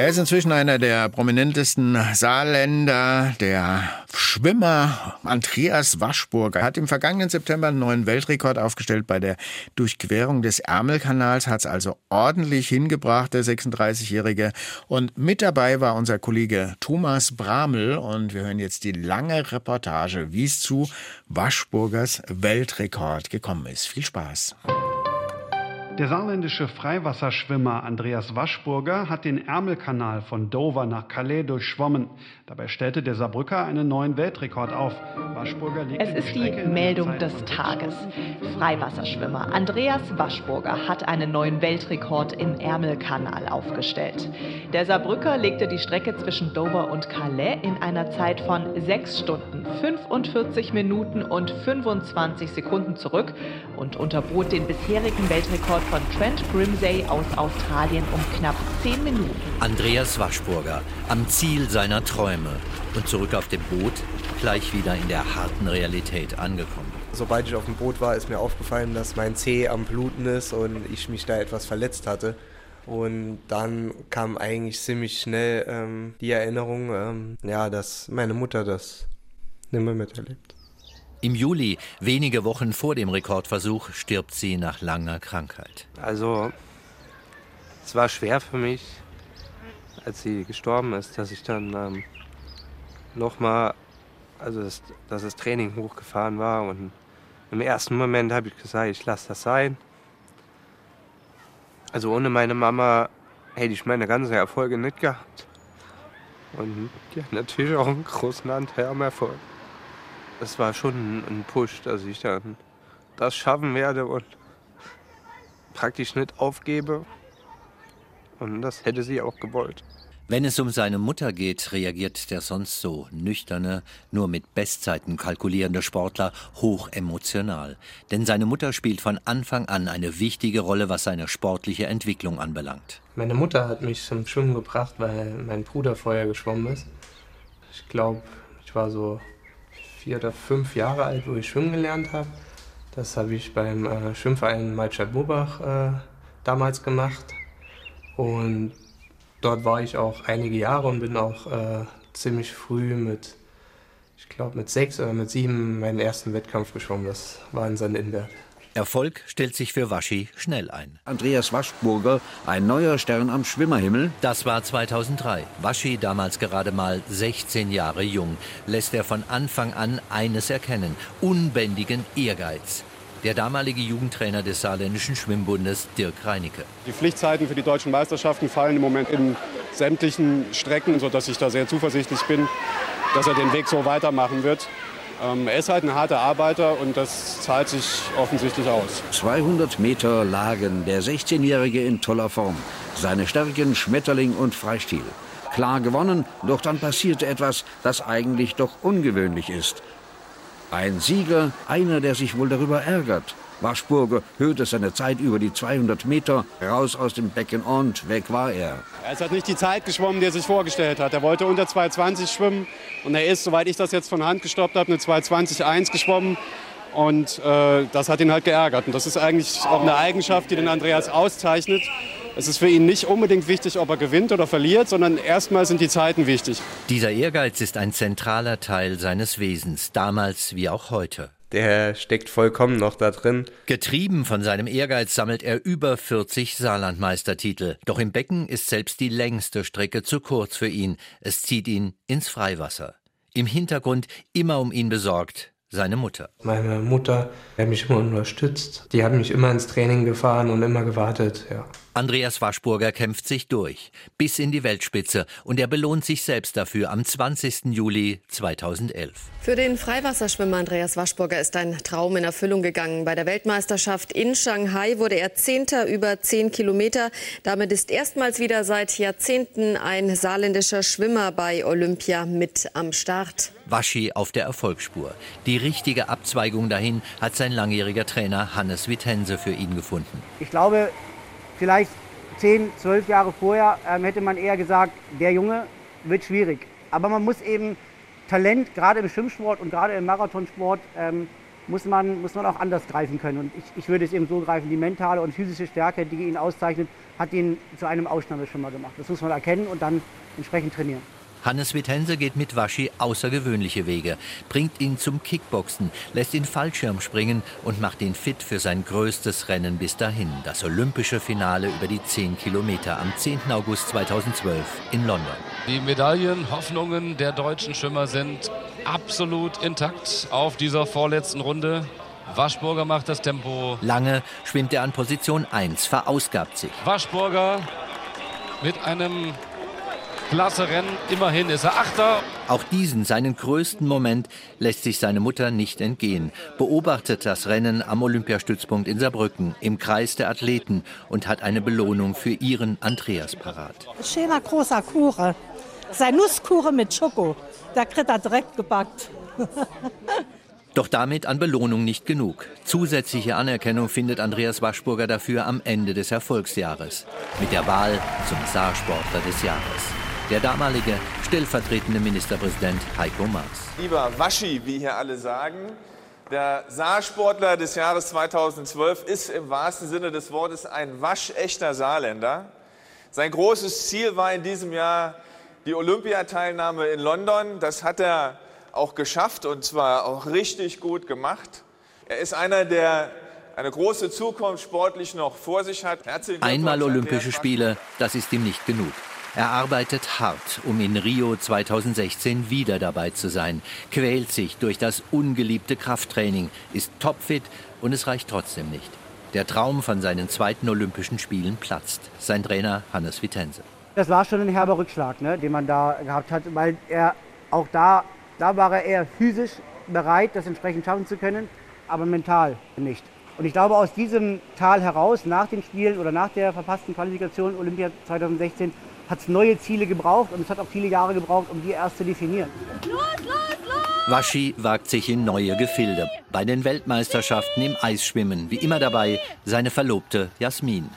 Er ist inzwischen einer der prominentesten Saarländer, der Schwimmer Andreas Waschburger hat im vergangenen September einen neuen Weltrekord aufgestellt bei der Durchquerung des Ärmelkanals, hat es also ordentlich hingebracht, der 36-Jährige. Und mit dabei war unser Kollege Thomas Bramel und wir hören jetzt die lange Reportage, wie es zu Waschburgers Weltrekord gekommen ist. Viel Spaß. Der saarländische Freiwasserschwimmer Andreas Waschburger hat den Ärmelkanal von Dover nach Calais durchschwommen. Dabei stellte der Saarbrücker einen neuen Weltrekord auf. Waschburger legte es ist die, die Meldung des Tages. Freiwasserschwimmer Andreas Waschburger hat einen neuen Weltrekord im Ärmelkanal aufgestellt. Der Saarbrücker legte die Strecke zwischen Dover und Calais in einer Zeit von 6 Stunden, 45 Minuten und 25 Sekunden zurück und unterbot den bisherigen Weltrekord von Trent Grimsey aus Australien um knapp 10 Minuten. Andreas Waschburger am Ziel seiner Träume und zurück auf dem Boot, gleich wieder in der harten Realität angekommen. Sobald ich auf dem Boot war, ist mir aufgefallen, dass mein Zeh am Bluten ist und ich mich da etwas verletzt hatte. Und dann kam eigentlich ziemlich schnell ähm, die Erinnerung, ähm, ja, dass meine Mutter das nimmer miterlebt. Im Juli, wenige Wochen vor dem Rekordversuch, stirbt sie nach langer Krankheit. Also, es war schwer für mich, als sie gestorben ist, dass ich dann ähm, nochmal, also das, dass das Training hochgefahren war. Und im ersten Moment habe ich gesagt, ich lasse das sein. Also ohne meine Mama hätte ich meine ganzen Erfolge nicht gehabt. Und ja, natürlich auch einen großen Anteil am Erfolg es war schon ein Push, dass ich dann das schaffen werde und praktisch nicht aufgebe. Und das hätte sie auch gewollt. Wenn es um seine Mutter geht, reagiert der sonst so nüchterne, nur mit Bestzeiten kalkulierende Sportler hoch emotional. Denn seine Mutter spielt von Anfang an eine wichtige Rolle, was seine sportliche Entwicklung anbelangt. Meine Mutter hat mich zum Schwimmen gebracht, weil mein Bruder vorher geschwommen ist. Ich glaube, ich war so vier oder fünf Jahre alt, wo ich schwimmen gelernt habe. Das habe ich beim äh, Schwimmverein Malstadt Mobach äh, damals gemacht. Und dort war ich auch einige Jahre und bin auch äh, ziemlich früh mit, ich glaube mit sechs oder mit sieben meinen ersten Wettkampf geschwommen. Das war in St. Erfolg stellt sich für Waschi schnell ein. Andreas Waschburger, ein neuer Stern am Schwimmerhimmel. Das war 2003. Waschi, damals gerade mal 16 Jahre jung, lässt er von Anfang an eines erkennen: unbändigen Ehrgeiz. Der damalige Jugendtrainer des Saarländischen Schwimmbundes, Dirk Reinicke. Die Pflichtzeiten für die deutschen Meisterschaften fallen im Moment in sämtlichen Strecken, sodass ich da sehr zuversichtlich bin, dass er den Weg so weitermachen wird. Ähm, er ist halt ein harter Arbeiter und das zahlt sich offensichtlich aus. 200 Meter lagen der 16-Jährige in toller Form. Seine Stärken Schmetterling und Freistil. Klar gewonnen, doch dann passierte etwas, das eigentlich doch ungewöhnlich ist. Ein Sieger, einer, der sich wohl darüber ärgert. Waschburger hörte seine Zeit über die 200 Meter raus aus dem Becken und weg war er. Er ist halt nicht die Zeit geschwommen, die er sich vorgestellt hat. Er wollte unter 2,20 schwimmen und er ist, soweit ich das jetzt von Hand gestoppt habe, eine 2,20,1 geschwommen. Und äh, das hat ihn halt geärgert. Und das ist eigentlich auch eine Eigenschaft, die den Andreas auszeichnet. Es ist für ihn nicht unbedingt wichtig, ob er gewinnt oder verliert, sondern erstmal sind die Zeiten wichtig. Dieser Ehrgeiz ist ein zentraler Teil seines Wesens, damals wie auch heute der steckt vollkommen noch da drin. Getrieben von seinem Ehrgeiz sammelt er über 40 Saarlandmeistertitel. Doch im Becken ist selbst die längste Strecke zu kurz für ihn. Es zieht ihn ins Freiwasser. Im Hintergrund immer um ihn besorgt seine Mutter. Meine Mutter hat mich immer unterstützt. Die hat mich immer ins Training gefahren und immer gewartet, ja. Andreas Waschburger kämpft sich durch, bis in die Weltspitze und er belohnt sich selbst dafür am 20. Juli 2011. Für den Freiwasserschwimmer Andreas Waschburger ist ein Traum in Erfüllung gegangen. Bei der Weltmeisterschaft in Shanghai wurde er Zehnter über zehn Kilometer. Damit ist erstmals wieder seit Jahrzehnten ein saarländischer Schwimmer bei Olympia mit am Start. Waschi auf der Erfolgsspur. Die richtige Abzweigung dahin hat sein langjähriger Trainer Hannes Wittense für ihn gefunden. Ich glaube, vielleicht zehn, zwölf Jahre vorher ähm, hätte man eher gesagt, der Junge wird schwierig. Aber man muss eben Talent, gerade im Schwimmsport und gerade im Marathonsport, ähm, muss man, muss man auch anders greifen können. Und ich, ich würde es eben so greifen, die mentale und physische Stärke, die ihn auszeichnet, hat ihn zu einem Ausnahmeschwimmer gemacht. Das muss man erkennen und dann entsprechend trainieren. Hannes Wittense geht mit Waschi außergewöhnliche Wege, bringt ihn zum Kickboxen, lässt ihn Fallschirm springen und macht ihn fit für sein größtes Rennen bis dahin, das olympische Finale über die 10 Kilometer am 10. August 2012 in London. Die Medaillenhoffnungen der deutschen Schwimmer sind absolut intakt auf dieser vorletzten Runde. Waschburger macht das Tempo. Lange schwimmt er an Position 1, verausgabt sich. Waschburger mit einem klasse Rennen. Immerhin ist er Achter. Auch diesen, seinen größten Moment, lässt sich seine Mutter nicht entgehen. Beobachtet das Rennen am Olympiastützpunkt in Saarbrücken im Kreis der Athleten und hat eine Belohnung für ihren Andreas parat. Schöner großer Kuchen. Sein Nusskuchen mit Schoko. Da kriegt er direkt gebackt. Doch damit an Belohnung nicht genug. Zusätzliche Anerkennung findet Andreas Waschburger dafür am Ende des Erfolgsjahres mit der Wahl zum Saarsportler des Jahres. Der damalige stellvertretende Ministerpräsident Heiko Maas. Lieber Waschi, wie hier alle sagen, der Saarsportler des Jahres 2012 ist im wahrsten Sinne des Wortes ein waschechter Saarländer. Sein großes Ziel war in diesem Jahr die Olympiateilnahme in London. Das hat er auch geschafft und zwar auch richtig gut gemacht. Er ist einer, der eine große Zukunft sportlich noch vor sich hat. Einmal Olympische Spiele, das ist ihm nicht genug. Er arbeitet hart, um in Rio 2016 wieder dabei zu sein, quält sich durch das ungeliebte Krafttraining, ist topfit und es reicht trotzdem nicht. Der Traum von seinen zweiten Olympischen Spielen platzt. Sein Trainer Hannes Vitense. Das war schon ein herber Rückschlag, ne, den man da gehabt hat, weil er auch da, da war er eher physisch bereit, das entsprechend schaffen zu können, aber mental nicht. Und ich glaube, aus diesem Tal heraus, nach den Spielen oder nach der verpassten Qualifikation Olympia 2016, hat es neue Ziele gebraucht und es hat auch viele Jahre gebraucht, um die erst zu definieren. Los, los, los! Waschi wagt sich in neue Gefilde. Bei den Weltmeisterschaften im Eisschwimmen, wie immer dabei, seine Verlobte Jasmin.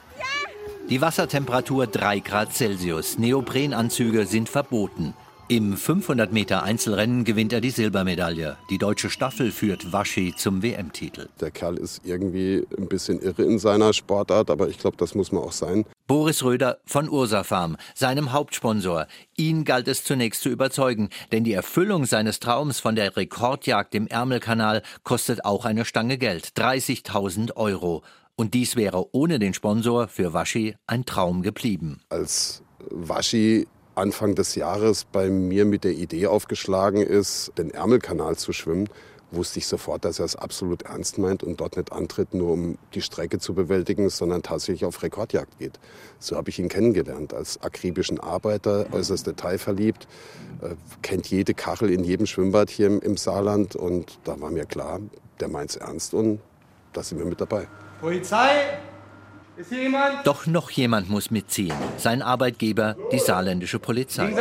Die Wassertemperatur 3 Grad Celsius. Neoprenanzüge sind verboten. Im 500 Meter Einzelrennen gewinnt er die Silbermedaille. Die deutsche Staffel führt Waschi zum WM-Titel. Der Kerl ist irgendwie ein bisschen irre in seiner Sportart, aber ich glaube, das muss man auch sein. Boris Röder von Ursa Farm, seinem Hauptsponsor. Ihn galt es zunächst zu überzeugen, denn die Erfüllung seines Traums von der Rekordjagd im Ärmelkanal kostet auch eine Stange Geld, 30.000 Euro. Und dies wäre ohne den Sponsor für Waschi ein Traum geblieben. Als Waschi Anfang des Jahres bei mir mit der Idee aufgeschlagen ist, den Ärmelkanal zu schwimmen, wusste ich sofort, dass er es absolut ernst meint und dort nicht antritt, nur um die Strecke zu bewältigen, sondern tatsächlich auf Rekordjagd geht. So habe ich ihn kennengelernt, als akribischen Arbeiter, äußerst detailverliebt, äh, kennt jede Kachel in jedem Schwimmbad hier im, Saarland und da war mir klar, der meint es ernst und da sind wir mit dabei. Polizei? Doch noch jemand muss mitziehen. Sein Arbeitgeber, die saarländische Polizei.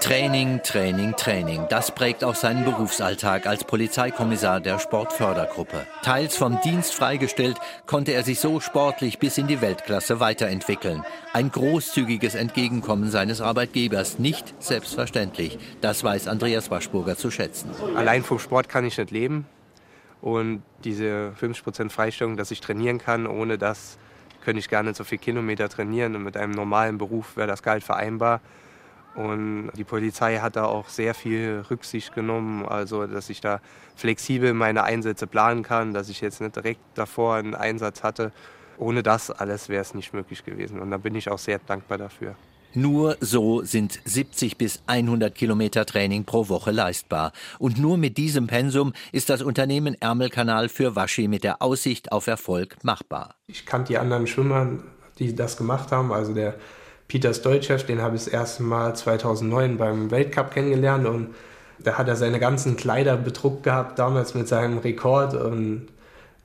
Training, Training, Training. Das prägt auch seinen Berufsalltag als Polizeikommissar der Sportfördergruppe. Teils vom Dienst freigestellt, konnte er sich so sportlich bis in die Weltklasse weiterentwickeln. Ein großzügiges Entgegenkommen seines Arbeitgebers, nicht selbstverständlich. Das weiß Andreas Waschburger zu schätzen. Allein vom Sport kann ich nicht leben. Und diese 50% Freistellung, dass ich trainieren kann, ohne das könnte ich gar nicht so viele Kilometer trainieren. Und mit einem normalen Beruf wäre das gar nicht vereinbar. Und die Polizei hat da auch sehr viel Rücksicht genommen, also dass ich da flexibel meine Einsätze planen kann, dass ich jetzt nicht direkt davor einen Einsatz hatte. Ohne das alles wäre es nicht möglich gewesen. Und da bin ich auch sehr dankbar dafür. Nur so sind 70 bis 100 Kilometer Training pro Woche leistbar. Und nur mit diesem Pensum ist das Unternehmen Ärmelkanal für Waschi mit der Aussicht auf Erfolg machbar. Ich kannte die anderen Schwimmer, die das gemacht haben. Also der Peter Stolchev, den habe ich das erste Mal 2009 beim Weltcup kennengelernt und da hat er seine ganzen Kleider bedruckt gehabt, damals mit seinem Rekord und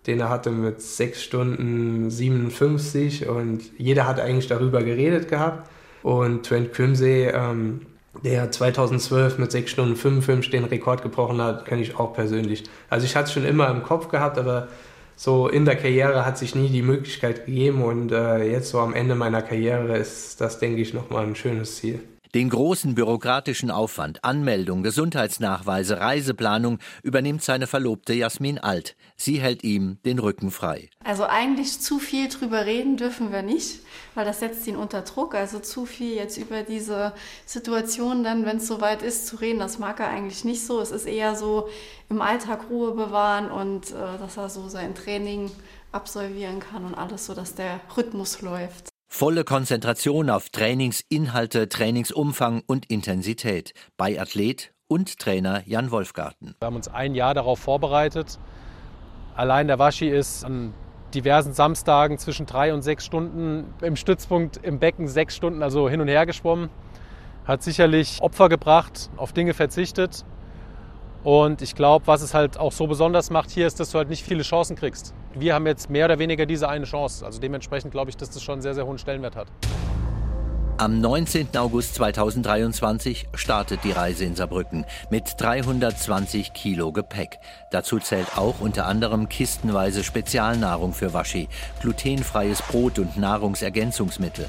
den er hatte mit 6 Stunden 57 und jeder hat eigentlich darüber geredet gehabt. Und Trent Crimsey, ähm, der 2012 mit 6 Stunden 55 den Rekord gebrochen hat, kenne ich auch persönlich. Also ich hatte es schon immer im Kopf gehabt, aber so in der Karriere hat sich nie die Möglichkeit gegeben und äh, jetzt so am Ende meiner Karriere ist das, denke ich, nochmal ein schönes Ziel. Den großen bürokratischen Aufwand, Anmeldung, Gesundheitsnachweise, Reiseplanung übernimmt seine Verlobte Jasmin Alt. Sie hält ihm den Rücken frei. Also eigentlich zu viel drüber reden dürfen wir nicht, weil das setzt ihn unter Druck. Also zu viel jetzt über diese Situation dann, wenn es soweit ist, zu reden, das mag er eigentlich nicht so. Es ist eher so im Alltag Ruhe bewahren und äh, dass er so sein Training absolvieren kann und alles so, dass der Rhythmus läuft. Volle Konzentration auf Trainingsinhalte, Trainingsumfang und Intensität bei Athlet und Trainer Jan Wolfgarten. Wir haben uns ein Jahr darauf vorbereitet. Allein der Waschi ist an diversen Samstagen zwischen drei und sechs Stunden im Stützpunkt im Becken sechs Stunden also hin und her geschwommen. Hat sicherlich Opfer gebracht, auf Dinge verzichtet. Und ich glaube, was es halt auch so besonders macht hier, ist, dass du halt nicht viele Chancen kriegst. Wir haben jetzt mehr oder weniger diese eine Chance. Also dementsprechend glaube ich, dass das schon einen sehr, sehr hohen Stellenwert hat. Am 19. August 2023 startet die Reise in Saarbrücken mit 320 Kilo Gepäck. Dazu zählt auch unter anderem kistenweise Spezialnahrung für Waschi, glutenfreies Brot und Nahrungsergänzungsmittel.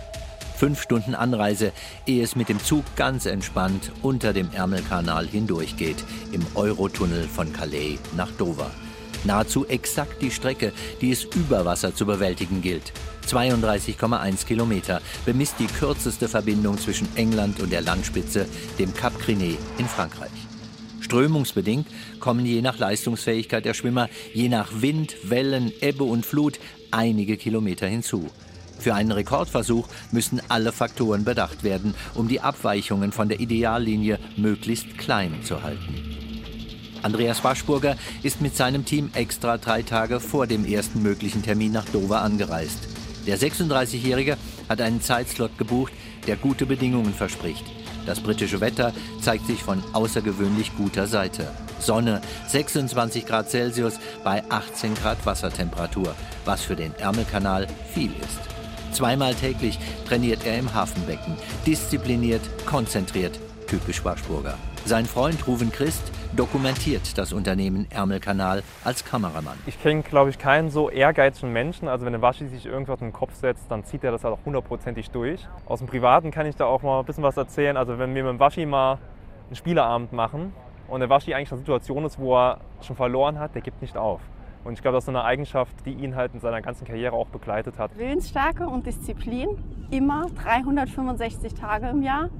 Fünf Stunden Anreise, ehe es mit dem Zug ganz entspannt unter dem Ärmelkanal hindurchgeht, im Eurotunnel von Calais nach Dover. Nahezu exakt die Strecke, die es über Wasser zu bewältigen gilt. 32,1 Kilometer bemisst die kürzeste Verbindung zwischen England und der Landspitze, dem Cap Crinet in Frankreich. Strömungsbedingt kommen je nach Leistungsfähigkeit der Schwimmer, je nach Wind, Wellen, Ebbe und Flut einige Kilometer hinzu. Für einen Rekordversuch müssen alle Faktoren bedacht werden, um die Abweichungen von der Ideallinie möglichst klein zu halten. Andreas Waschburger ist mit seinem Team extra drei Tage vor dem ersten möglichen Termin nach Dover angereist. Der 36-Jährige hat einen Zeitslot gebucht, der gute Bedingungen verspricht. Das britische Wetter zeigt sich von außergewöhnlich guter Seite. Sonne, 26 Grad Celsius bei 18 Grad Wassertemperatur, was für den Ärmelkanal viel ist. Zweimal täglich trainiert er im Hafenbecken. Diszipliniert, konzentriert, typisch Waschburger. Sein Freund Ruven Christ dokumentiert das Unternehmen Ärmelkanal als Kameramann. Ich kenne, glaube ich, keinen so ehrgeizigen Menschen. Also wenn ein Waschi sich irgendwas in den Kopf setzt, dann zieht er das halt auch hundertprozentig durch. Aus dem Privaten kann ich da auch mal ein bisschen was erzählen. Also wenn wir mit dem Waschi mal einen Spieleabend machen und der Waschi eigentlich in einer Situation ist, wo er schon verloren hat, der gibt nicht auf. Und ich glaube, das ist eine Eigenschaft, die ihn halt in seiner ganzen Karriere auch begleitet hat. Willensstärke und Disziplin, immer 365 Tage im Jahr.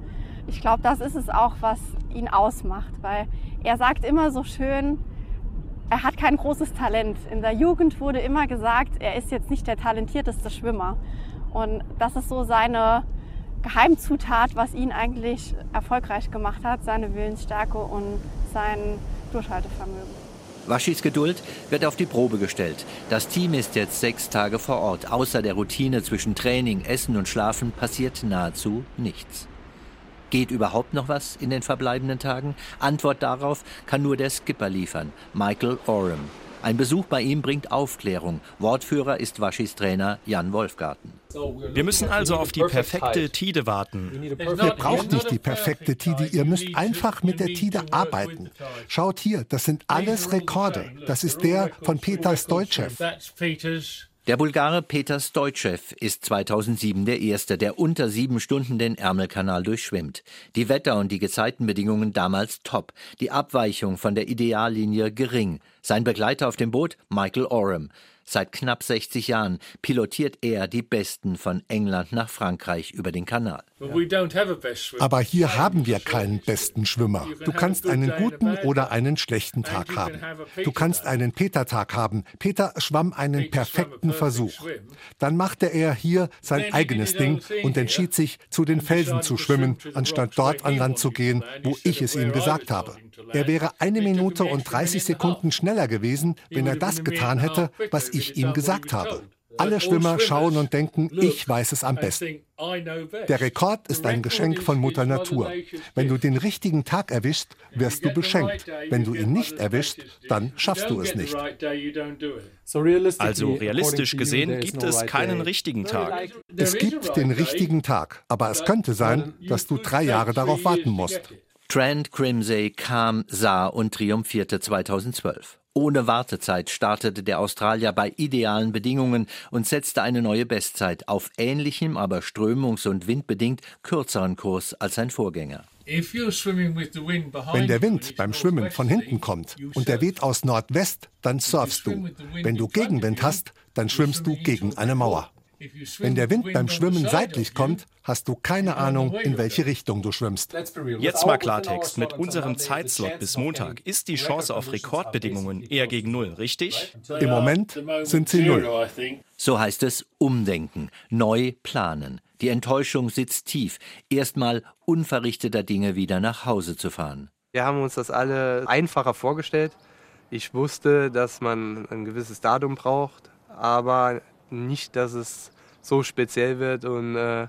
Ich glaube, das ist es auch, was ihn ausmacht, weil er sagt immer so schön, er hat kein großes Talent. In der Jugend wurde immer gesagt, er ist jetzt nicht der talentierteste Schwimmer. Und das ist so seine Geheimzutat, was ihn eigentlich erfolgreich gemacht hat, seine Willensstärke und sein Durchhaltevermögen. Waschis Geduld wird auf die Probe gestellt. Das Team ist jetzt sechs Tage vor Ort. Außer der Routine zwischen Training, Essen und Schlafen passiert nahezu nichts. Geht überhaupt noch was in den verbleibenden Tagen? Antwort darauf kann nur der Skipper liefern, Michael Oram. Ein Besuch bei ihm bringt Aufklärung. Wortführer ist Waschis Trainer Jan Wolfgarten. Wir müssen also auf die perfekte Tide warten. Ihr braucht nicht die perfekte Tide, ihr müsst einfach mit der Tide arbeiten. Schaut hier, das sind alles Rekorde. Das ist der von Peter Stoitschew. Der Bulgare Peter Stoitschew ist 2007 der Erste, der unter sieben Stunden den Ärmelkanal durchschwimmt. Die Wetter- und die Gezeitenbedingungen damals top, die Abweichung von der Ideallinie gering. Sein Begleiter auf dem Boot Michael Oram. Seit knapp 60 Jahren pilotiert er die Besten von England nach Frankreich über den Kanal. Aber hier haben wir keinen besten Schwimmer. Du kannst einen guten oder einen schlechten Tag haben. Du kannst einen Peter-Tag haben. Peter schwamm einen perfekten Versuch. Dann machte er hier sein eigenes Ding und entschied sich, zu den Felsen zu schwimmen, anstatt dort an Land zu gehen, wo ich es ihm gesagt habe. Er wäre eine Minute und 30 Sekunden schneller gewesen, wenn er das getan hätte, was ich ihm gesagt habe. Alle Schwimmer schauen und denken, ich weiß es am besten. Der Rekord ist ein Geschenk von Mutter Natur. Wenn du den richtigen Tag erwischst, wirst du beschenkt. Wenn du ihn nicht erwischst, dann schaffst du es nicht. Also realistisch gesehen gibt es keinen richtigen Tag. Es gibt den richtigen Tag, aber es könnte sein, dass du drei Jahre darauf warten musst. Trent Crimsey kam, sah und triumphierte 2012. Ohne Wartezeit startete der Australier bei idealen Bedingungen und setzte eine neue Bestzeit auf ähnlichem, aber strömungs- und windbedingt kürzeren Kurs als sein Vorgänger. Wenn der Wind beim Schwimmen von hinten kommt und der weht aus Nordwest, dann surfst du. Wenn du Gegenwind hast, dann schwimmst du gegen eine Mauer. Wenn der Wind beim Schwimmen seitlich kommt, hast du keine Ahnung, in welche Richtung du schwimmst. Jetzt mal Klartext. Mit unserem Zeitslot bis Montag ist die Chance auf Rekordbedingungen eher gegen Null, richtig? Im Moment sind sie null. So heißt es umdenken, neu planen. Die Enttäuschung sitzt tief, erstmal unverrichteter Dinge wieder nach Hause zu fahren. Wir haben uns das alle einfacher vorgestellt. Ich wusste, dass man ein gewisses Datum braucht, aber nicht, dass es so speziell wird und äh,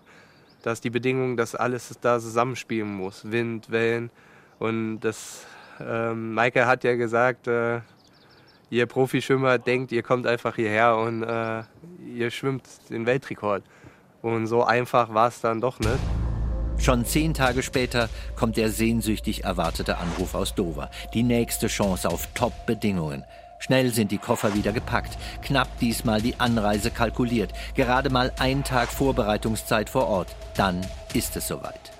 dass die Bedingungen, dass alles da zusammenspielen muss. Wind, Wellen. Und das, äh, Michael hat ja gesagt, äh, ihr Profischwimmer denkt, ihr kommt einfach hierher und äh, ihr schwimmt den Weltrekord. Und so einfach war es dann doch nicht. Schon zehn Tage später kommt der sehnsüchtig erwartete Anruf aus Dover. Die nächste Chance auf Top-Bedingungen. Schnell sind die Koffer wieder gepackt, knapp diesmal die Anreise kalkuliert, gerade mal ein Tag Vorbereitungszeit vor Ort. Dann ist es soweit.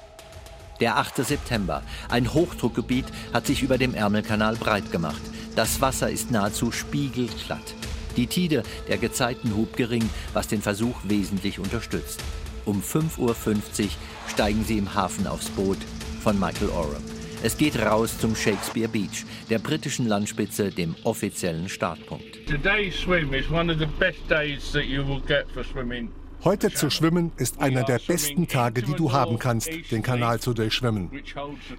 Der 8. September. Ein Hochdruckgebiet hat sich über dem Ärmelkanal breit gemacht. Das Wasser ist nahezu spiegelglatt. Die Tide, der Gezeitenhub gering, was den Versuch wesentlich unterstützt. Um 5.50 Uhr steigen sie im Hafen aufs Boot von Michael Oram. Es geht raus zum Shakespeare Beach, der britischen Landspitze, dem offiziellen Startpunkt. Heute zu schwimmen ist einer der besten Tage, die du haben kannst, den Kanal zu durchschwimmen.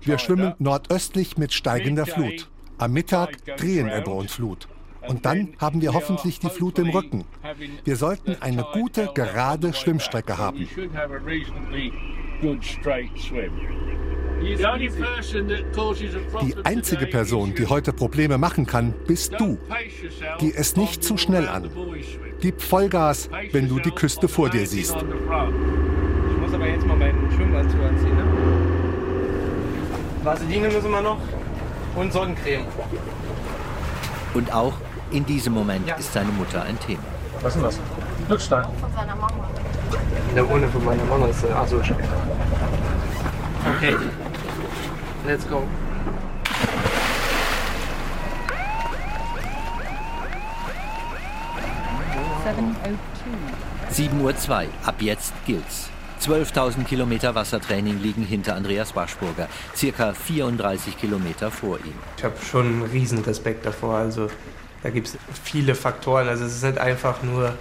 Wir schwimmen nordöstlich mit steigender Flut. Am Mittag drehen Ebbe und Flut. Und dann haben wir hoffentlich die Flut im Rücken. Wir sollten eine gute, gerade Schwimmstrecke haben. Die einzige Person, die heute Probleme machen kann, bist du. Geh es nicht zu schnell an. Gib Vollgas, wenn du die Küste vor dir siehst. Ich muss aber jetzt mal meinen Schwimmanzug anziehen. Ne? Vaseline müssen wir noch und Sonnencreme. Und auch in diesem Moment ja. ist seine Mutter ein Thema. Was ist denn das? Glückstein. Von seiner Mama. Der ohne von meiner Mama ist der. Achso, Okay. Let's go. Sieben Uhr zwei. Ab jetzt gilt's. 12.000 Kilometer Wassertraining liegen hinter Andreas Waschburger, circa 34 Kilometer vor ihm. Ich habe schon einen riesen Respekt davor. Also da gibt es viele Faktoren. Also es ist nicht einfach nur,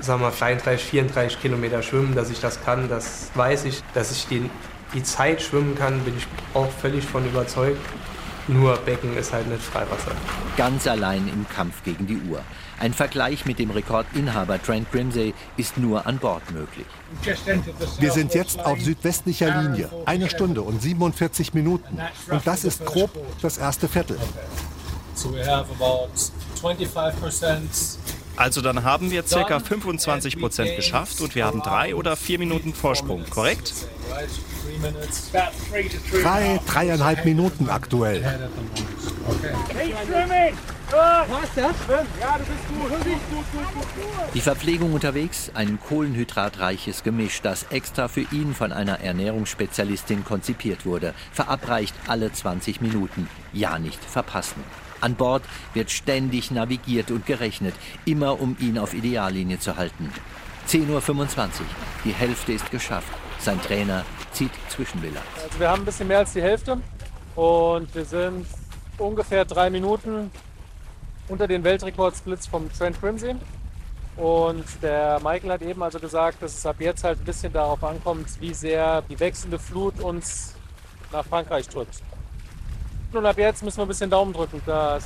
sagen wir 33, 34 Kilometer schwimmen, dass ich das kann. Das weiß ich, dass ich den die Zeit schwimmen kann, bin ich auch völlig von überzeugt. Nur Becken ist halt nicht Freiwasser. Ganz allein im Kampf gegen die Uhr. Ein Vergleich mit dem Rekordinhaber Trent Grimsey ist nur an Bord möglich. Wir sind jetzt auf südwestlicher Linie. Eine Stunde und 47 Minuten. Und das ist grob das erste Viertel. Also dann haben wir ca. 25 Prozent geschafft und wir haben drei oder vier Minuten Vorsprung, korrekt? Drei, dreieinhalb Minuten aktuell. Die Verpflegung unterwegs, ein kohlenhydratreiches Gemisch, das extra für ihn von einer Ernährungsspezialistin konzipiert wurde, verabreicht alle 20 Minuten. Ja nicht verpassen. An Bord wird ständig navigiert und gerechnet, immer um ihn auf Ideallinie zu halten. 10.25 Uhr, die Hälfte ist geschafft. Sein Trainer zieht Zwischenbilanz. Also wir haben ein bisschen mehr als die Hälfte und wir sind ungefähr drei Minuten unter den Weltrekordsplits vom Trent Crimsey. Und der Michael hat eben also gesagt, dass es ab jetzt halt ein bisschen darauf ankommt, wie sehr die wechselnde Flut uns nach Frankreich drückt. Und ab jetzt müssen wir ein bisschen Daumen drücken, dass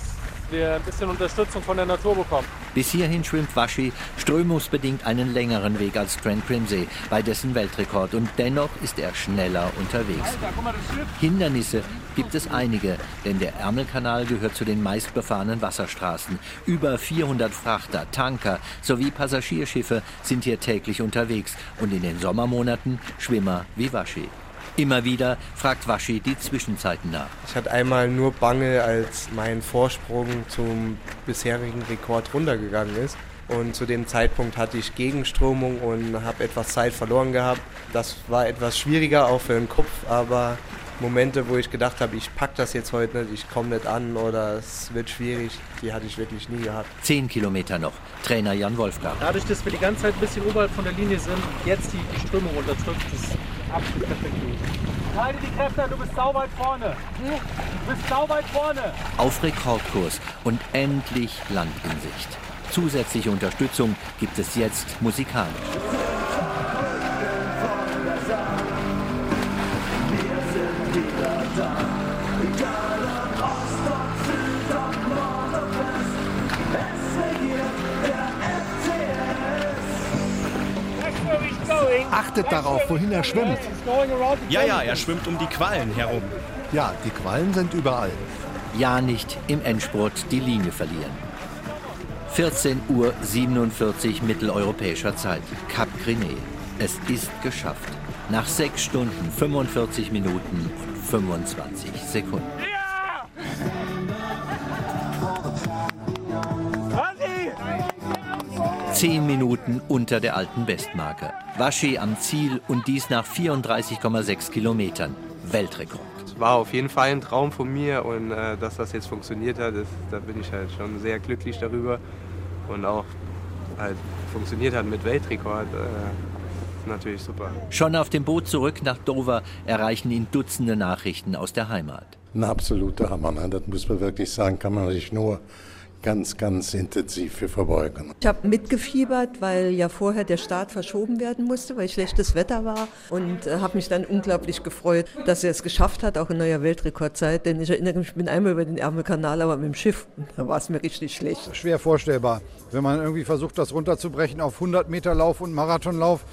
wir ein bisschen Unterstützung von der Natur bekommen. Bis hierhin schwimmt Waschi strömungsbedingt einen längeren Weg als Trent Crimsey bei dessen Weltrekord und dennoch ist er schneller unterwegs. Hindernisse gibt es einige, denn der Ärmelkanal gehört zu den meistbefahrenen Wasserstraßen. Über 400 Frachter, Tanker sowie Passagierschiffe sind hier täglich unterwegs und in den Sommermonaten Schwimmer wie Waschi. Immer wieder fragt Waschi die Zwischenzeiten nach. Ich hatte einmal nur Bange, als mein Vorsprung zum bisherigen Rekord runtergegangen ist. Und zu dem Zeitpunkt hatte ich Gegenströmung und habe etwas Zeit verloren gehabt. Das war etwas schwieriger auch für den Kopf, aber Momente, wo ich gedacht habe, ich packe das jetzt heute nicht, ich komme nicht an oder es wird schwierig, die hatte ich wirklich nie gehabt. Zehn Kilometer noch. Trainer Jan Wolfgang. Dadurch, dass wir die ganze Zeit ein bisschen oberhalb von der Linie sind, jetzt die, die Strömung unterdrückt, ist absolut perfekt gewesen. Halte die Kräfte, du bist sau weit vorne. Du bist sau weit vorne. Auf Rekordkurs und endlich Land in Sicht. Zusätzliche Unterstützung gibt es jetzt musikalisch. Achtet darauf, wohin er schwimmt. Ja, ja, er schwimmt um die Quallen herum. Ja, die Quallen sind überall. Ja, nicht im Endspurt die Linie verlieren. 14 Uhr 47 mitteleuropäischer Zeit. Cap Griné. Es ist geschafft. Nach 6 Stunden, 45 Minuten und 25 Sekunden. Zehn Minuten unter der alten Bestmarke. Waschi am Ziel und dies nach 34,6 Kilometern. Weltrekord. Es war auf jeden Fall ein Traum von mir und äh, dass das jetzt funktioniert hat, ist, da bin ich halt schon sehr glücklich darüber. Und auch halt funktioniert hat mit Weltrekord. Äh, natürlich super. Schon auf dem Boot zurück nach Dover erreichen ihn Dutzende Nachrichten aus der Heimat. Ein absoluter Hammer, ne? das muss man wirklich sagen, kann man sich nur ganz, ganz intensiv für verbeugen. Ich habe mitgefiebert, weil ja vorher der Start verschoben werden musste, weil schlechtes Wetter war und äh, habe mich dann unglaublich gefreut, dass er es geschafft hat, auch in neuer Weltrekordzeit. Denn ich erinnere mich, ich bin einmal über den Ärmelkanal, aber mit dem Schiff, da war es mir richtig schlecht. Schwer vorstellbar, wenn man irgendwie versucht, das runterzubrechen auf 100 Meter Lauf und Marathonlauf.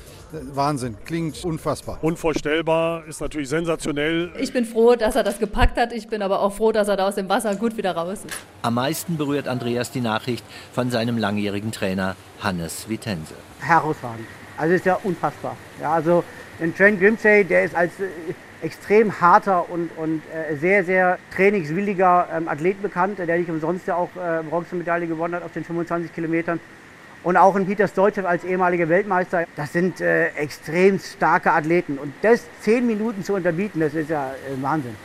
Wahnsinn, klingt unfassbar. Unvorstellbar, ist natürlich sensationell. Ich bin froh, dass er das gepackt hat. Ich bin aber auch froh, dass er da aus dem Wasser gut wieder raus ist. Am meisten berührt Andreas die Nachricht von seinem langjährigen Trainer Hannes Vitense. Herausragend. Also ist ja unfassbar. Ja, also den Trent Grimsey, der ist als äh, extrem harter und, und äh, sehr, sehr trainingswilliger ähm, Athlet bekannt, der nicht umsonst ja auch äh, Bronzemedaille gewonnen hat auf den 25 Kilometern. Und auch ein Peter Stolzew als ehemaliger Weltmeister. Das sind äh, extrem starke Athleten. Und das zehn Minuten zu unterbieten, das ist ja äh, Wahnsinn.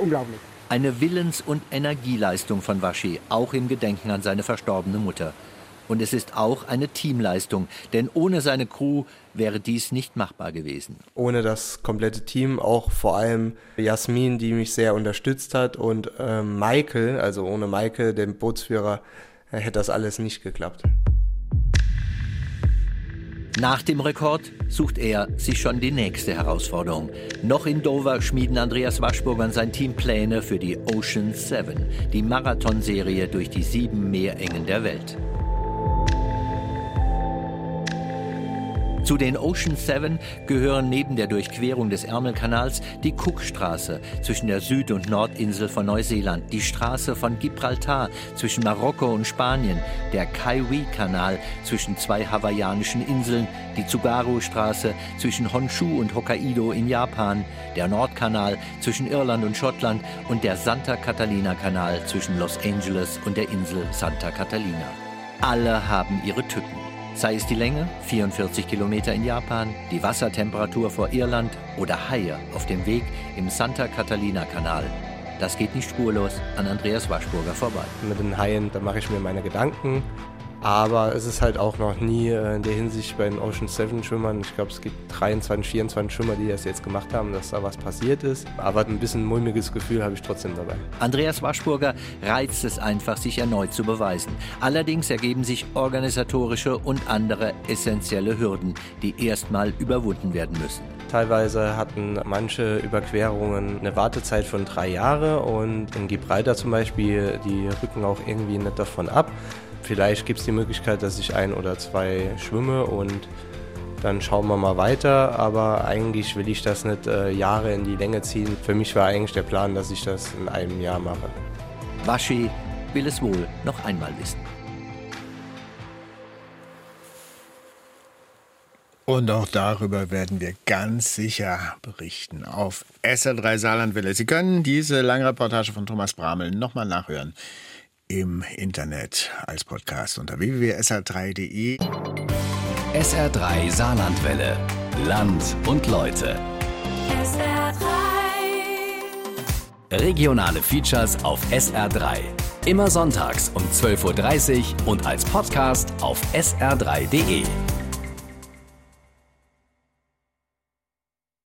Unglaublich. Eine Willens- und Energieleistung von Waschi, auch im Gedenken an seine verstorbene Mutter. Und es ist auch eine Teamleistung, denn ohne seine Crew wäre dies nicht machbar gewesen. Ohne das komplette Team, auch vor allem Jasmin, die mich sehr unterstützt hat, und äh, Michael, also ohne Michael, den Bootsführer, äh, hätte das alles nicht geklappt. Nach dem Rekord sucht er sich schon die nächste Herausforderung. Noch in Dover schmieden Andreas Waschburger und sein Team Pläne für die Ocean 7, die Marathonserie durch die sieben Meerengen der Welt. Zu den Ocean Seven gehören neben der Durchquerung des Ärmelkanals die Cookstraße zwischen der Süd- und Nordinsel von Neuseeland, die Straße von Gibraltar zwischen Marokko und Spanien, der Kaiwi-Kanal zwischen zwei hawaiianischen Inseln, die Tsugaru-Straße zwischen Honshu und Hokkaido in Japan, der Nordkanal zwischen Irland und Schottland und der Santa Catalina-Kanal zwischen Los Angeles und der Insel Santa Catalina. Alle haben ihre Tücken. Sei es die Länge, 44 Kilometer in Japan, die Wassertemperatur vor Irland oder Haie auf dem Weg im Santa Catalina-Kanal. Das geht nicht spurlos an Andreas Waschburger vorbei. Mit den Haien, da mache ich mir meine Gedanken. Aber es ist halt auch noch nie in der Hinsicht bei den Ocean 7 Schwimmern, ich glaube es gibt 23, 24 Schwimmer, die das jetzt gemacht haben, dass da was passiert ist. Aber ein bisschen mulmiges Gefühl habe ich trotzdem dabei. Andreas Waschburger reizt es einfach, sich erneut zu beweisen. Allerdings ergeben sich organisatorische und andere essentielle Hürden, die erstmal überwunden werden müssen. Teilweise hatten manche Überquerungen eine Wartezeit von drei Jahren und in Gibraltar zum Beispiel, die rücken auch irgendwie nicht davon ab. Vielleicht gibt es die Möglichkeit, dass ich ein oder zwei schwimme und dann schauen wir mal weiter. Aber eigentlich will ich das nicht äh, Jahre in die Länge ziehen. Für mich war eigentlich der Plan, dass ich das in einem Jahr mache. Waschi will es wohl noch einmal wissen. Und auch darüber werden wir ganz sicher berichten auf SR3 Saarlandwelle. Sie können diese lange Reportage von Thomas Bramel nochmal nachhören im Internet als Podcast unter www.sr3.de. SR3 Saarlandwelle. Land und Leute. SR3. Regionale Features auf SR3. Immer sonntags um 12.30 Uhr und als Podcast auf sr3.de.